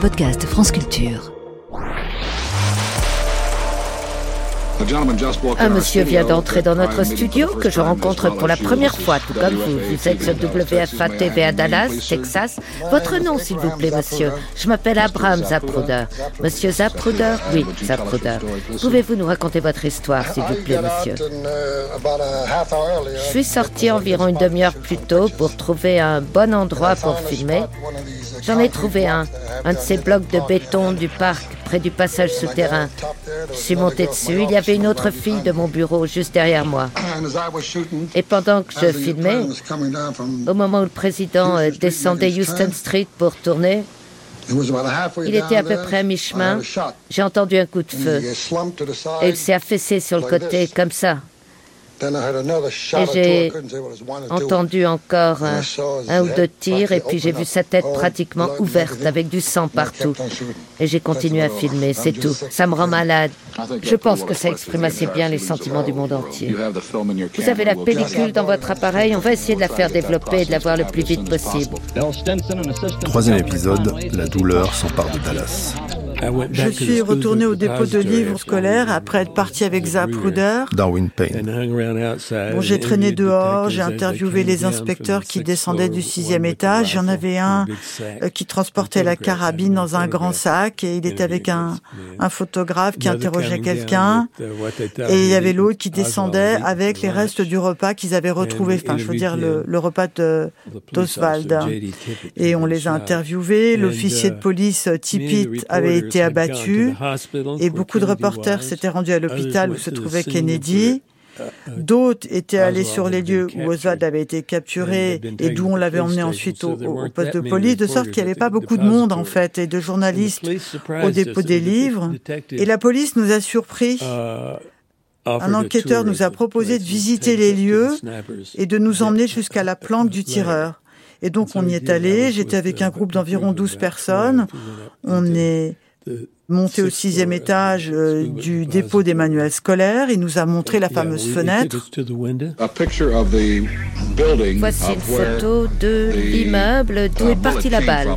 podcast France Culture. Un monsieur vient d'entrer dans notre studio que je rencontre pour la première fois, tout comme vous. Vous êtes sur WFA TV à Dallas, Texas. Votre nom, s'il vous plaît, monsieur. Je m'appelle Abraham Zapruder. Monsieur Zapruder? Oui, Zapruder. Pouvez-vous nous raconter votre histoire, s'il vous plaît, monsieur? Je suis sorti environ une demi-heure plus tôt pour trouver un bon endroit pour filmer. J'en ai trouvé un, un de ces blocs de béton du parc près du passage souterrain. Je suis monté dessus. Il y avait une autre fille de mon bureau juste derrière moi. Et pendant que je filmais, au moment où le président euh, descendait Houston Street pour tourner, il était à peu près à mi-chemin. J'ai entendu un coup de feu. Et il s'est affaissé sur le côté comme ça. Et j'ai entendu encore un, un, ou deux tirs et puis j'ai vu sa tête pratiquement ouverte avec du sang partout. Et j'ai continué à filmer, c'est tout. Ça me rend malade. Je pense que ça exprime assez bien les sentiments du monde entier. Vous avez la pellicule dans votre appareil, on va essayer de la faire développer et de la voir le plus vite possible. Troisième épisode, la douleur s'empare de Dallas. Je suis retourné au dépôt de livres scolaires après être parti avec Zapruder. Darwin Payne. Bon, j'ai traîné dehors, j'ai interviewé les inspecteurs qui descendaient du sixième étage. Il y en avait un euh, qui transportait la carabine dans un grand sac et il était avec un, un photographe qui interrogeait quelqu'un. Et il y avait l'autre qui descendait avec les restes du repas qu'ils avaient retrouvé. Enfin, je veux dire, le, le repas d'Oswald. Et on les a interviewés. L'officier de police Tippit avait été été et beaucoup de reporters s'étaient rendus à l'hôpital où se trouvait Kennedy. D'autres étaient allés sur les lieux où Oswald avait été capturé et d'où on l'avait emmené ensuite au, au, poste de police, de sorte qu'il n'y avait pas beaucoup de monde en fait et de journalistes au dépôt des livres. Et la police nous a surpris. Un enquêteur nous a proposé de visiter les lieux et de nous emmener jusqu'à la planque du tireur. Et donc on y est allé, j'étais avec un groupe d'environ 12 personnes. On est monté au sixième étage euh, du dépôt des manuels scolaires. Il nous a montré la fameuse fenêtre. Voici une photo de l'immeuble d'où est partie la balle.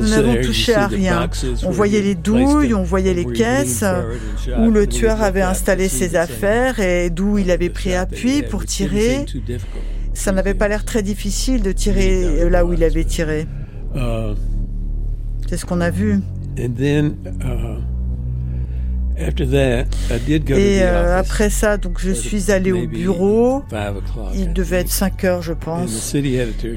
Nous n'avons touché à rien. On voyait les douilles, on voyait les caisses où le tueur avait installé ses affaires et d'où il avait pris appui pour tirer. Ça n'avait pas l'air très difficile de tirer là où il avait tiré. C'est ce qu'on a vu. Et euh, après ça, donc je suis allé au bureau. Il devait être 5 heures, je pense.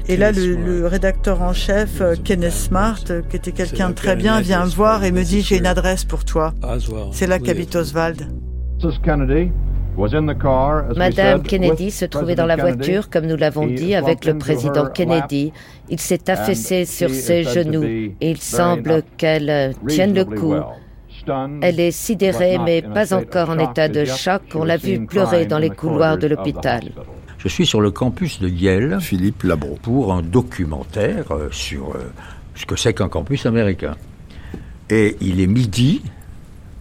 Et là, le, le rédacteur en chef, euh, Kenneth Smart, euh, qui était quelqu'un de très bien, vient me voir et me dit j'ai une adresse pour toi. C'est là qu'habite Oswald. Madame Kennedy se trouvait dans la voiture, comme nous l'avons dit, avec le président Kennedy. Il s'est affaissé sur ses genoux et il semble qu'elle tienne le coup. Elle est sidérée, mais pas encore en état de choc. On l'a vu pleurer dans les couloirs de l'hôpital. Je suis sur le campus de Yale, Philippe Labro, pour un documentaire euh, sur euh, ce que c'est qu'un campus américain. Et il est midi,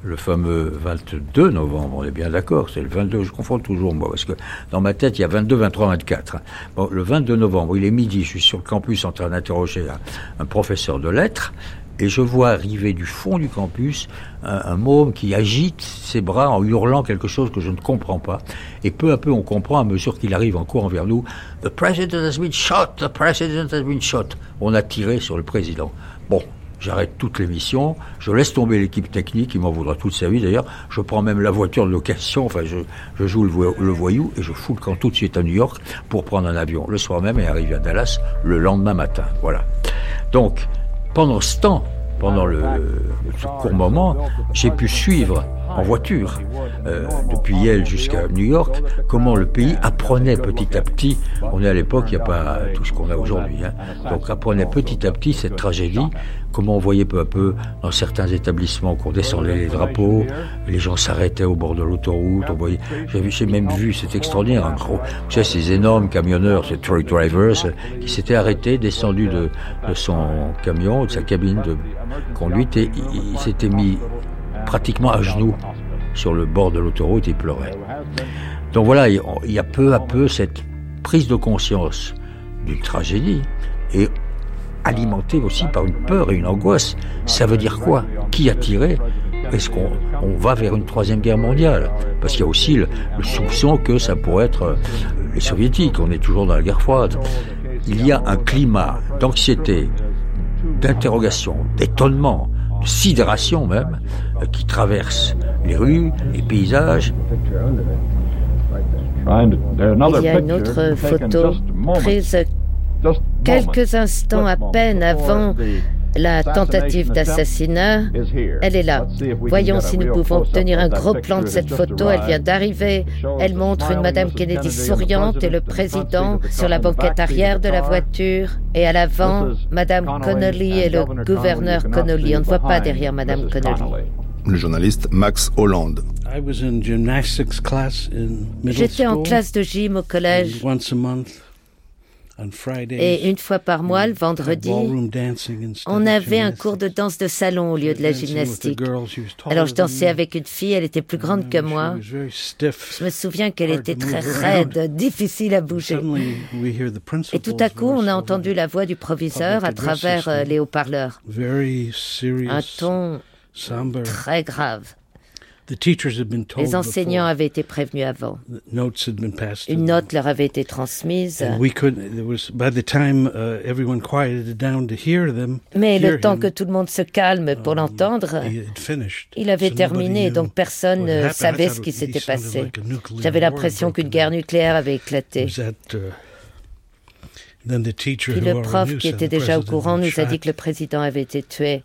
le fameux 22 novembre, on est bien d'accord, c'est le 22, je confonds toujours moi, parce que dans ma tête, il y a 22, 23, 24. Bon, le 22 novembre, il est midi, je suis sur le campus en train d'interroger un, professeur de lettres, et je vois arriver du fond du campus un, un môme qui agite ses bras en hurlant quelque chose que je ne comprends pas. Et peu à peu, on comprend à mesure qu'il arrive en courant vers nous, The President has been shot, the President has been shot. On a tiré sur le président. Bon, J'arrête toute l'émission, je laisse tomber l'équipe technique, il m'en voudra toute sa vie d'ailleurs. Je prends même la voiture de location, enfin je, joue le, vo le, voyou et je fous le camp tout de suite à New York pour prendre un avion le soir même et arriver à Dallas le lendemain matin. Voilà. Donc, pendant ce temps, pendant le, court moment, j'ai pu suivre en voiture euh, depuis Yale jusqu'à New York, comment le pays apprenait petit à petit, on est à l'époque, il n'y a pas tout ce qu'on a aujourd'hui, hein, donc apprenait petit à petit cette tragédie, comment on voyait peu à peu dans certains établissements qu'on descendait les drapeaux, les gens s'arrêtaient au bord de l'autoroute, j'ai même vu, c'est extraordinaire, gros, ces énormes camionneurs, ces truck drivers, qui s'étaient arrêtés, descendus de, de son camion, de sa cabine de conduite, et il s'était mis pratiquement à genoux sur le bord de l'autoroute et pleurait. Donc voilà, il y a peu à peu cette prise de conscience d'une tragédie et alimenté aussi par une peur et une angoisse. Ça veut dire quoi? Qui a tiré? Est-ce qu'on va vers une troisième guerre mondiale? Parce qu'il y a aussi le, soupçon que ça pourrait être euh, les soviétiques. On est toujours dans la guerre froide. Il y a un climat d'anxiété, d'interrogation, d'étonnement, sidération même, euh, qui traverse les rues, les paysages. Il y a une autre photo prise quelques instants à peine avant la tentative d'assassinat, elle est là. Voyons si nous pouvons obtenir un gros plan de cette photo. Elle vient d'arriver. Elle montre une Madame Kennedy souriante et le président sur la banquette arrière de la voiture. Et à l'avant, Madame Connolly et le gouverneur Connolly. On ne voit pas derrière Madame Connolly. Le journaliste Max Hollande. J'étais en classe de gym au collège. Et une fois par mois, le vendredi, on avait un cours de danse de salon au lieu de la gymnastique. Alors je dansais avec une fille, elle était plus grande que moi. Je me souviens qu'elle était très raide, difficile à bouger. Et tout à coup, on a entendu la voix du proviseur à travers euh, les haut-parleurs. Un ton très grave. Les enseignants avaient été prévenus avant. Une note leur avait été transmise. Uh, Mais le temps que tout le monde se calme pour um, l'entendre, il avait terminé, donc personne ne savait ce qui s'était passé. J'avais l'impression qu'une guerre nucléaire avait éclaté. Uh, Puis le prof qui était déjà au courant nous a dit que le président avait été tué.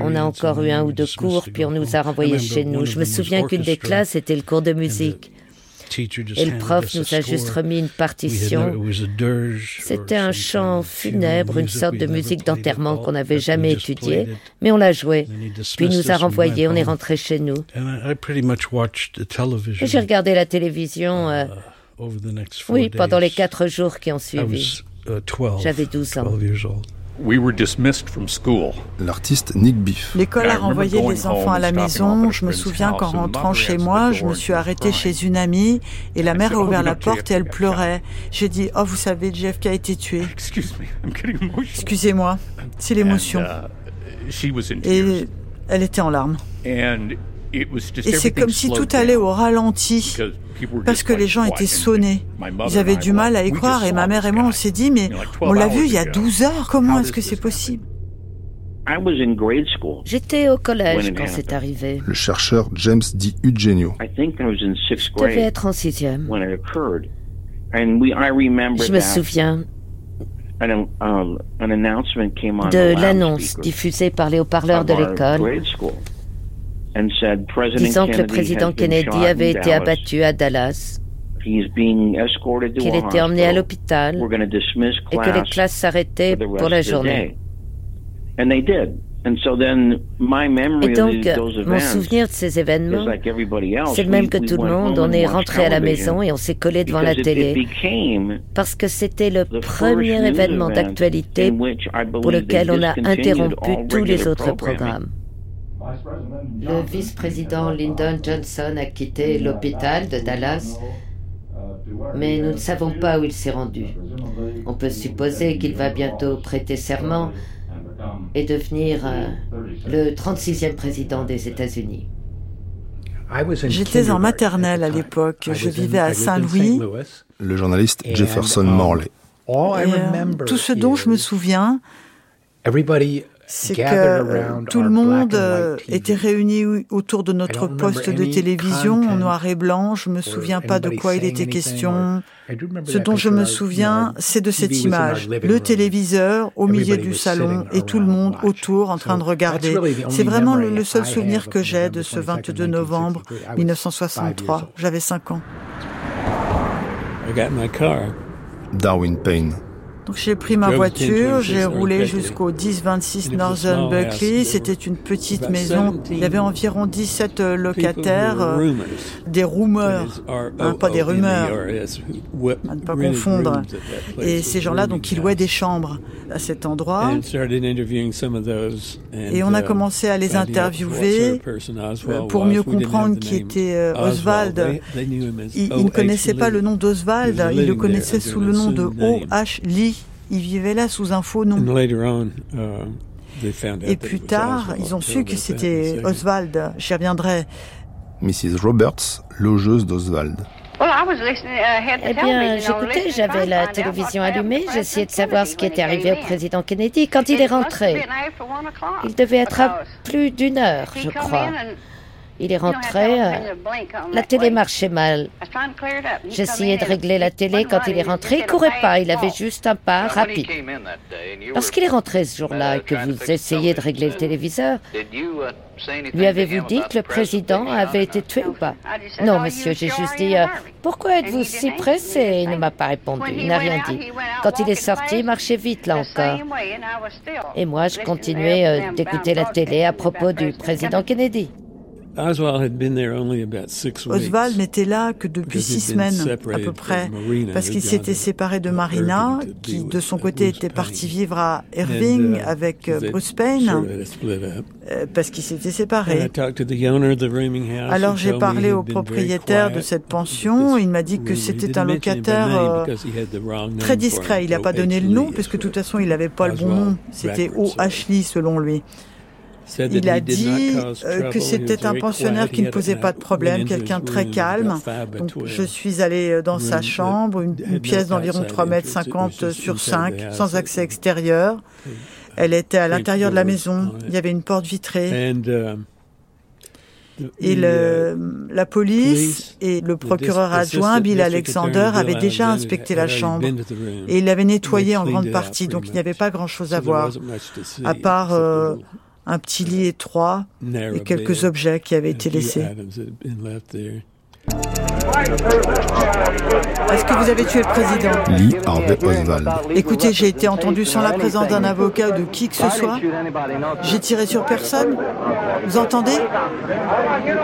On a encore eu un ou deux cours, puis on nous a renvoyés chez nous. Je me souviens qu'une des classes était le cours de musique. Et le prof nous a juste remis une partition. C'était un chant funèbre, une sorte de musique d'enterrement qu'on n'avait jamais étudiée, mais on l'a joué. Puis il nous a renvoyés, on est rentré chez nous. Et j'ai regardé la télévision, euh, uh, oui, pendant les quatre jours qui ont suivi. Uh, J'avais 12 ans. L'artiste Nick Biff. L'école a renvoyé les enfants à la maison. Je me souviens qu'en rentrant chez moi, je me suis arrêtée chez une amie et la mère a ouvert la porte et elle pleurait. J'ai dit Oh, vous savez, JFK a été tué. Excusez-moi, c'est l'émotion. Uh, et elle était en larmes. Et c'est comme si tout allait au ralenti parce que les gens étaient sonnés. Ils avaient du mal à y croire et ma mère et moi on s'est dit mais on l'a vu il y a 12 heures, comment est-ce que c'est possible? J'étais au collège quand c'est arrivé. Le chercheur James D. Eugenio. Je devais être en sixième. Je me souviens um, de l'annonce diffusée par les haut-parleurs de l'école disant que le président Kennedy avait été abattu à Dallas, qu'il était emmené à l'hôpital et que les classes s'arrêtaient pour la journée. Et donc, mon souvenir de ces événements, c'est le même que tout le monde. On est rentré à la maison et on s'est collé devant la télé. parce que c'était le premier événement d'actualité pour lequel on a interrompu tous les autres programmes. Le vice-président Lyndon Johnson a quitté l'hôpital de Dallas, mais nous ne savons pas où il s'est rendu. On peut supposer qu'il va bientôt prêter serment et devenir euh, le 36e président des États-Unis. J'étais en maternelle à l'époque. Je vivais à Saint-Louis. Le journaliste Jefferson Morley. Euh, tout ce dont je me souviens, c'est que tout le monde euh, était réuni autour de notre poste de télévision en noir et blanc. Je me souviens pas de quoi il était question. Ce dont je me souviens, c'est de cette image. Le téléviseur au milieu du salon et tout le monde autour en train de regarder. C'est vraiment le seul souvenir que j'ai de ce 22 novembre 1963. J'avais 5 ans. Darwin Payne. Donc j'ai pris ma voiture, j'ai roulé jusqu'au 1026 Northern Buckley. C'était une petite maison. Il y avait environ 17 euh, locataires, euh, des rumeurs, hein, pas des rumeurs, à ne pas confondre. Et ces gens-là, donc, ils louaient des chambres à cet endroit. Et on a uh, commencé à les interviewer euh, pour mieux comprendre qui était Oswald. Ils, ne connaissaient pas le nom d'Oswald, ils le connaissaient sous le nom de O.H. Lee. Il vivait là sous un faux nom. Et plus tard, ils ont su que c'était Oswald. J'y reviendrai. Mrs. Roberts, logeuse d'Oswald. Eh bien, j'écoutais, j'avais la télévision allumée, j'essayais de savoir ce qui était arrivé au président Kennedy quand il est rentré. Il devait être à plus d'une heure, je crois. Il est rentré. Euh, la télé marchait mal. J'essayais de régler la télé quand il est rentré. Il courait pas, il avait juste un pas rapide. Lorsqu'il est rentré ce jour-là et que vous essayez de régler le téléviseur, lui avez-vous dit que le président avait été tué ou pas? Non, monsieur, j'ai juste dit euh, Pourquoi êtes-vous si pressé? Il ne m'a pas répondu, il n'a rien dit. Quand il est sorti, il marchait vite là encore. Et moi, je continuais euh, d'écouter la télé à propos du président Kennedy. Oswald n'était là que depuis six semaines à peu près, parce qu'il s'était séparé de Marina, qui de son côté était parti vivre à Irving uh, avec euh, Bruce Payne, euh, parce qu'ils s'étaient séparés. Alors j'ai parlé au propriétaire de cette pension, il m'a dit que c'était un locataire euh, très discret. Il n'a pas donné le nom, parce que de toute façon il n'avait pas le bon nom. C'était O. Ashley selon lui. Il a dit euh, que c'était un pensionnaire qui ne posait pas de problème, quelqu'un très calme. Donc, je suis allé euh, dans sa chambre, une, pièce d'environ 3 mètres 50 sur 5, sans accès extérieur. Elle était à l'intérieur de la maison. Il y avait une porte vitrée. Uh, et le, la police et le procureur adjoint, Bill Alexander, avaient déjà inspecté la chambre. et il l'avait nettoyé en grande partie, donc il n'y avait pas grand-chose à voir, à part un petit lit étroit et quelques objets qui avaient été laissés. Est-ce que vous avez tué le président? Lee Harvey Oswald. Écoutez, j'ai été entendu sans la présence d'un avocat ou de qui que ce soit. J'ai tiré sur personne. Vous entendez?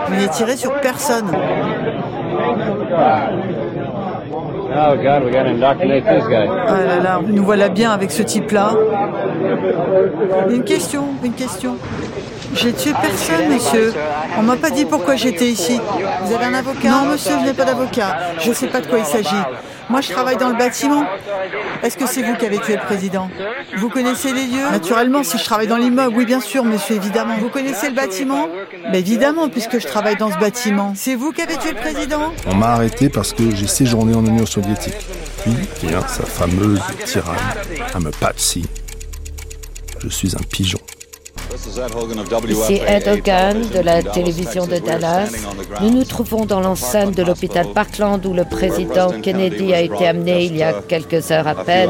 Je n'ai tiré sur personne. Oh God, we gotta indoctrinate this guy. Ah là là, nous voilà bien avec ce type-là. Une question, une question. J'ai tué personne, monsieur. On m'a pas dit pourquoi j'étais ici. Vous avez un avocat Non, monsieur, je n'ai pas d'avocat. Je ne sais pas de quoi il s'agit. Moi, je travaille dans le bâtiment. Est-ce que c'est vous qui avez tué le président Vous connaissez les lieux Naturellement, si je travaille dans l'immeuble, oui, bien sûr, monsieur, évidemment. Vous connaissez le bâtiment Mais évidemment, puisque je travaille dans ce bâtiment. C'est vous qui avez tué le président On m'a arrêté parce que j'ai séjourné en Union soviétique. Puis vient sa fameuse tyranne, me Patsy. Je suis un pigeon. Ici Ed Hogan de la télévision de Dallas. Nous nous trouvons dans l'enceinte de l'hôpital Parkland où le président Kennedy a été amené il y a quelques heures à peine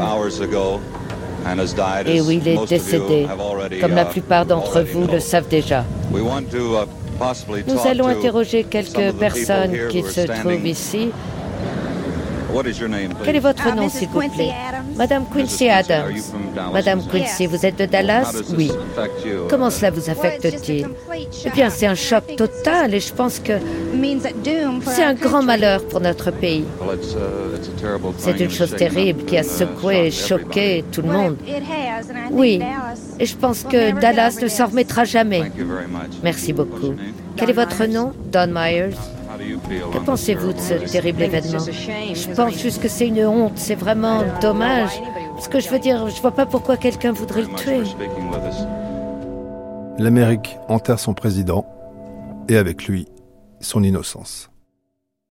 et où il est décédé, comme la plupart d'entre vous le savent déjà. Nous allons interroger quelques personnes qui se trouvent ici quel est votre nom, s'il vous plaît Madame Quincy Adams. Madame Quincy, vous êtes de Dallas? Oui. Comment cela vous affecte-t-il? Eh bien, c'est un choc total et je pense que c'est un grand malheur pour notre pays. C'est une chose terrible qui a secoué et choqué tout le monde. Oui, et je pense que Dallas ne s'en remettra jamais. Merci beaucoup. Quel est votre nom? Don Myers que pensez-vous de ce terrible événement Je pense juste que c'est une honte, c'est vraiment dommage. Ce que je veux dire, je vois pas pourquoi quelqu'un voudrait le tuer. L'Amérique enterre son président et avec lui son innocence.